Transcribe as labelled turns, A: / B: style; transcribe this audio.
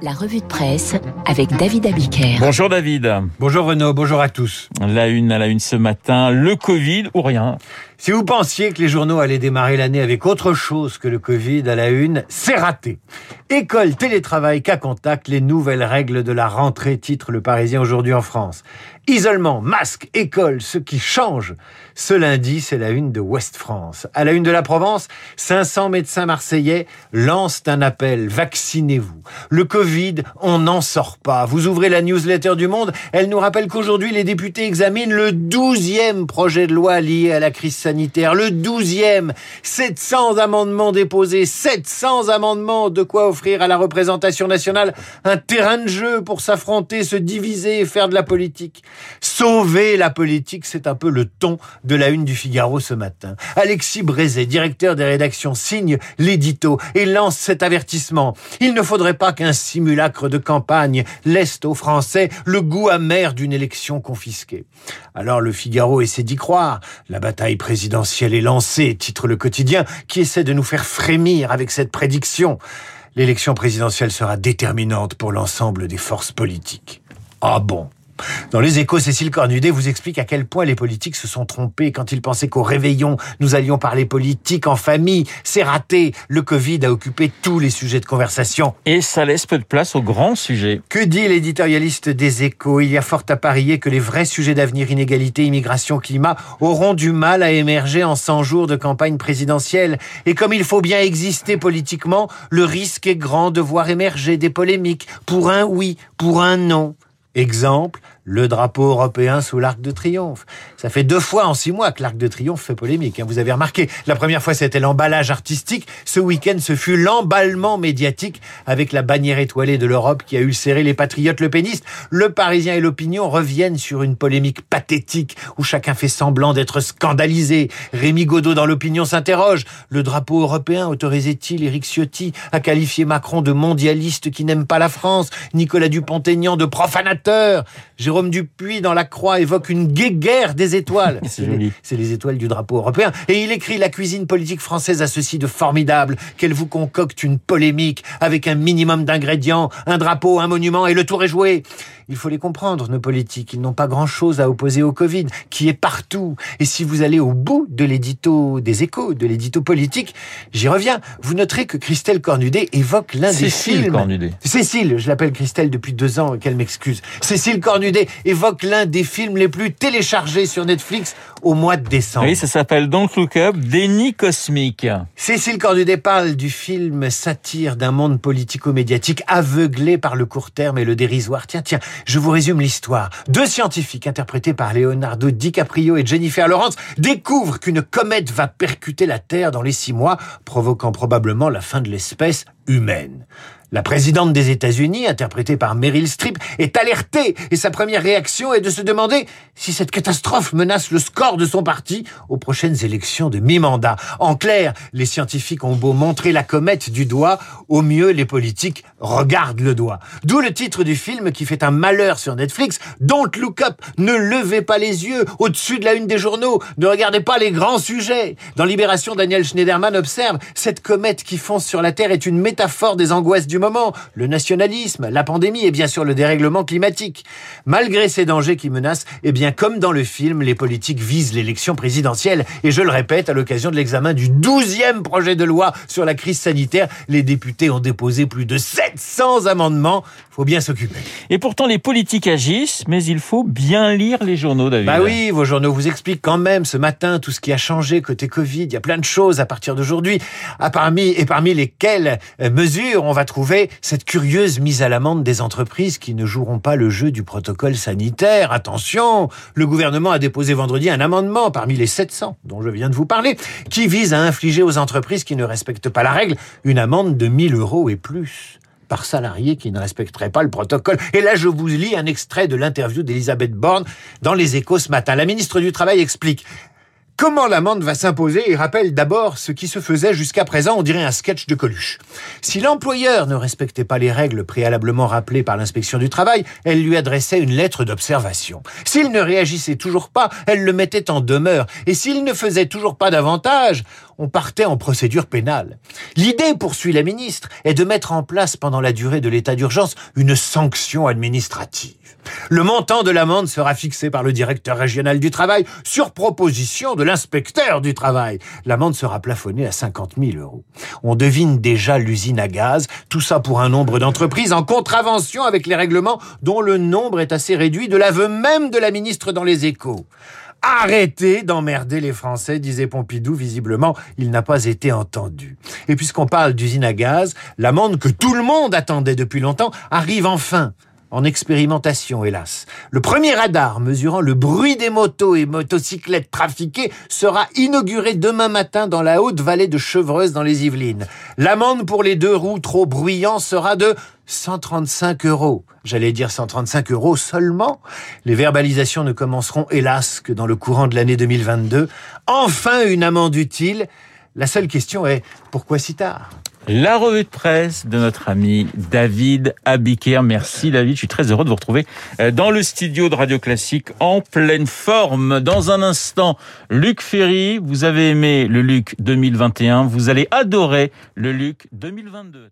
A: La revue de presse avec David Abiker.
B: Bonjour David.
C: Bonjour Renaud, bonjour à tous.
B: La une à la une ce matin, le Covid ou rien?
C: Si vous pensiez que les journaux allaient démarrer l'année avec autre chose que le Covid à la une, c'est raté. École, télétravail, cas contact, les nouvelles règles de la rentrée, titre le Parisien aujourd'hui en France. Isolement, masque, école, ce qui change. Ce lundi, c'est la une de Ouest France. À la une de la Provence, 500 médecins marseillais lancent un appel. Vaccinez-vous. Le Covid, on n'en sort pas. Vous ouvrez la newsletter du Monde, elle nous rappelle qu'aujourd'hui, les députés examinent le douzième projet de loi lié à la crise sanitaire. Le douzième. 700 amendements déposés. 700 amendements. De quoi offrir à la représentation nationale un terrain de jeu pour s'affronter, se diviser et faire de la politique. Sauver la politique, c'est un peu le ton de la une du Figaro ce matin. Alexis Brézet, directeur des rédactions, signe l'édito et lance cet avertissement. Il ne faudrait pas qu'un simulacre de campagne laisse aux Français le goût amer d'une élection confisquée. Alors le Figaro essaie d'y croire. La bataille présidentielle est lancée, titre le quotidien, qui essaie de nous faire frémir avec cette prédiction. L'élection présidentielle sera déterminante pour l'ensemble des forces politiques. Ah bon? Dans les échos, Cécile Cornudet vous explique à quel point les politiques se sont trompés quand ils pensaient qu'au réveillon, nous allions parler politique en famille. C'est raté. Le Covid a occupé tous les sujets de conversation.
B: Et ça laisse peu de place aux grands sujets.
C: Que dit l'éditorialiste des échos? Il y a fort à parier que les vrais sujets d'avenir, inégalité, immigration, climat, auront du mal à émerger en 100 jours de campagne présidentielle. Et comme il faut bien exister politiquement, le risque est grand de voir émerger des polémiques pour un oui, pour un non. Exemple, le drapeau européen sous l'Arc de Triomphe. Ça fait deux fois en six mois que l'Arc de Triomphe fait polémique. Hein. Vous avez remarqué, la première fois c'était l'emballage artistique. Ce week-end, ce fut l'emballement médiatique avec la bannière étoilée de l'Europe qui a ulcéré les patriotes le pénistes. Le Parisien et l'opinion reviennent sur une polémique pathétique où chacun fait semblant d'être scandalisé. Rémi Godot dans l'opinion s'interroge. Le drapeau européen autorisait-il Éric Ciotti à qualifier Macron de mondialiste qui n'aime pas la France? Nicolas Dupont-Aignan de profanateur? Jérôme Dupuis dans La Croix évoque une guéguerre des étoiles.
B: C'est joli.
C: C'est les étoiles du drapeau européen. Et il écrit La cuisine politique française a ceci de formidable qu'elle vous concocte une polémique avec un minimum d'ingrédients, un drapeau, un monument et le tour est joué. Il faut les comprendre, nos politiques. Ils n'ont pas grand-chose à opposer au Covid, qui est partout. Et si vous allez au bout de l'édito des échos, de l'édito politique, j'y reviens. Vous noterez que Christelle Cornudet évoque l'un des
B: Cécile
C: films.
B: Cornudet.
C: Cécile, je l'appelle Christelle depuis deux ans, qu'elle m'excuse. Cécile Cornudet évoque l'un des films les plus téléchargés sur Netflix au mois de décembre.
B: Oui, ça s'appelle Don't Look Up, Déni cosmique.
C: Cécile Cornudet parle du film satire d'un monde politico-médiatique aveuglé par le court terme et le dérisoire. Tiens, tiens, je vous résume l'histoire. Deux scientifiques interprétés par Leonardo DiCaprio et Jennifer Lawrence découvrent qu'une comète va percuter la Terre dans les six mois, provoquant probablement la fin de l'espèce humaine. La présidente des États-Unis, interprétée par Meryl Streep, est alertée et sa première réaction est de se demander si cette catastrophe menace le score de son parti aux prochaines élections de mi-mandat. En clair, les scientifiques ont beau montrer la comète du doigt, au mieux les politiques regardent le doigt. D'où le titre du film qui fait un malheur sur Netflix, Don't Look Up, ne levez pas les yeux au-dessus de la une des journaux, ne regardez pas les grands sujets. Dans Libération, Daniel Schneiderman observe, cette comète qui fonce sur la Terre est une métaphore des angoisses du moment, le nationalisme, la pandémie et bien sûr le dérèglement climatique. Malgré ces dangers qui menacent, eh bien comme dans le film, les politiques visent l'élection présidentielle. Et je le répète, à l'occasion de l'examen du douzième projet de loi sur la crise sanitaire, les députés ont déposé plus de 700 amendements. Faut bien s'occuper.
B: Et pourtant, les politiques agissent, mais il faut bien lire les journaux, David.
C: Bah oui, vos journaux vous expliquent quand même ce matin tout ce qui a changé côté Covid. Il y a plein de choses à partir d'aujourd'hui. Ah, parmi, et parmi lesquelles euh, mesures on va trouver cette curieuse mise à l'amende des entreprises qui ne joueront pas le jeu du protocole sanitaire. Attention, le gouvernement a déposé vendredi un amendement parmi les 700 dont je viens de vous parler, qui vise à infliger aux entreprises qui ne respectent pas la règle une amende de 1000 euros et plus par salarié qui ne respecterait pas le protocole. Et là, je vous lis un extrait de l'interview d'Elisabeth Borne dans Les Échos ce matin. La ministre du Travail explique Comment l'amende va s'imposer rappelle d'abord ce qui se faisait jusqu'à présent, on dirait un sketch de Coluche. Si l'employeur ne respectait pas les règles préalablement rappelées par l'inspection du travail, elle lui adressait une lettre d'observation. S'il ne réagissait toujours pas, elle le mettait en demeure. Et s'il ne faisait toujours pas davantage, on partait en procédure pénale. L'idée, poursuit la ministre, est de mettre en place pendant la durée de l'état d'urgence une sanction administrative. Le montant de l'amende sera fixé par le directeur régional du travail sur proposition de l'inspecteur du travail. L'amende sera plafonnée à 50 000 euros. On devine déjà l'usine à gaz, tout ça pour un nombre d'entreprises en contravention avec les règlements dont le nombre est assez réduit de l'aveu même de la ministre dans les échos. Arrêtez d'emmerder les Français, disait Pompidou. Visiblement, il n'a pas été entendu. Et puisqu'on parle d'usine à gaz, l'amende que tout le monde attendait depuis longtemps arrive enfin en expérimentation, hélas. Le premier radar mesurant le bruit des motos et motocyclettes trafiquées sera inauguré demain matin dans la haute vallée de Chevreuse dans les Yvelines. L'amende pour les deux roues trop bruyants sera de 135 euros. J'allais dire 135 euros seulement. Les verbalisations ne commenceront hélas que dans le courant de l'année 2022. Enfin une amende utile. La seule question est pourquoi si tard?
B: La revue de presse de notre ami David Abiker. Merci David, je suis très heureux de vous retrouver euh, dans le studio de Radio Classique en pleine forme. Dans un instant, Luc Ferry, vous avez aimé le Luc 2021, vous allez adorer le Luc 2022.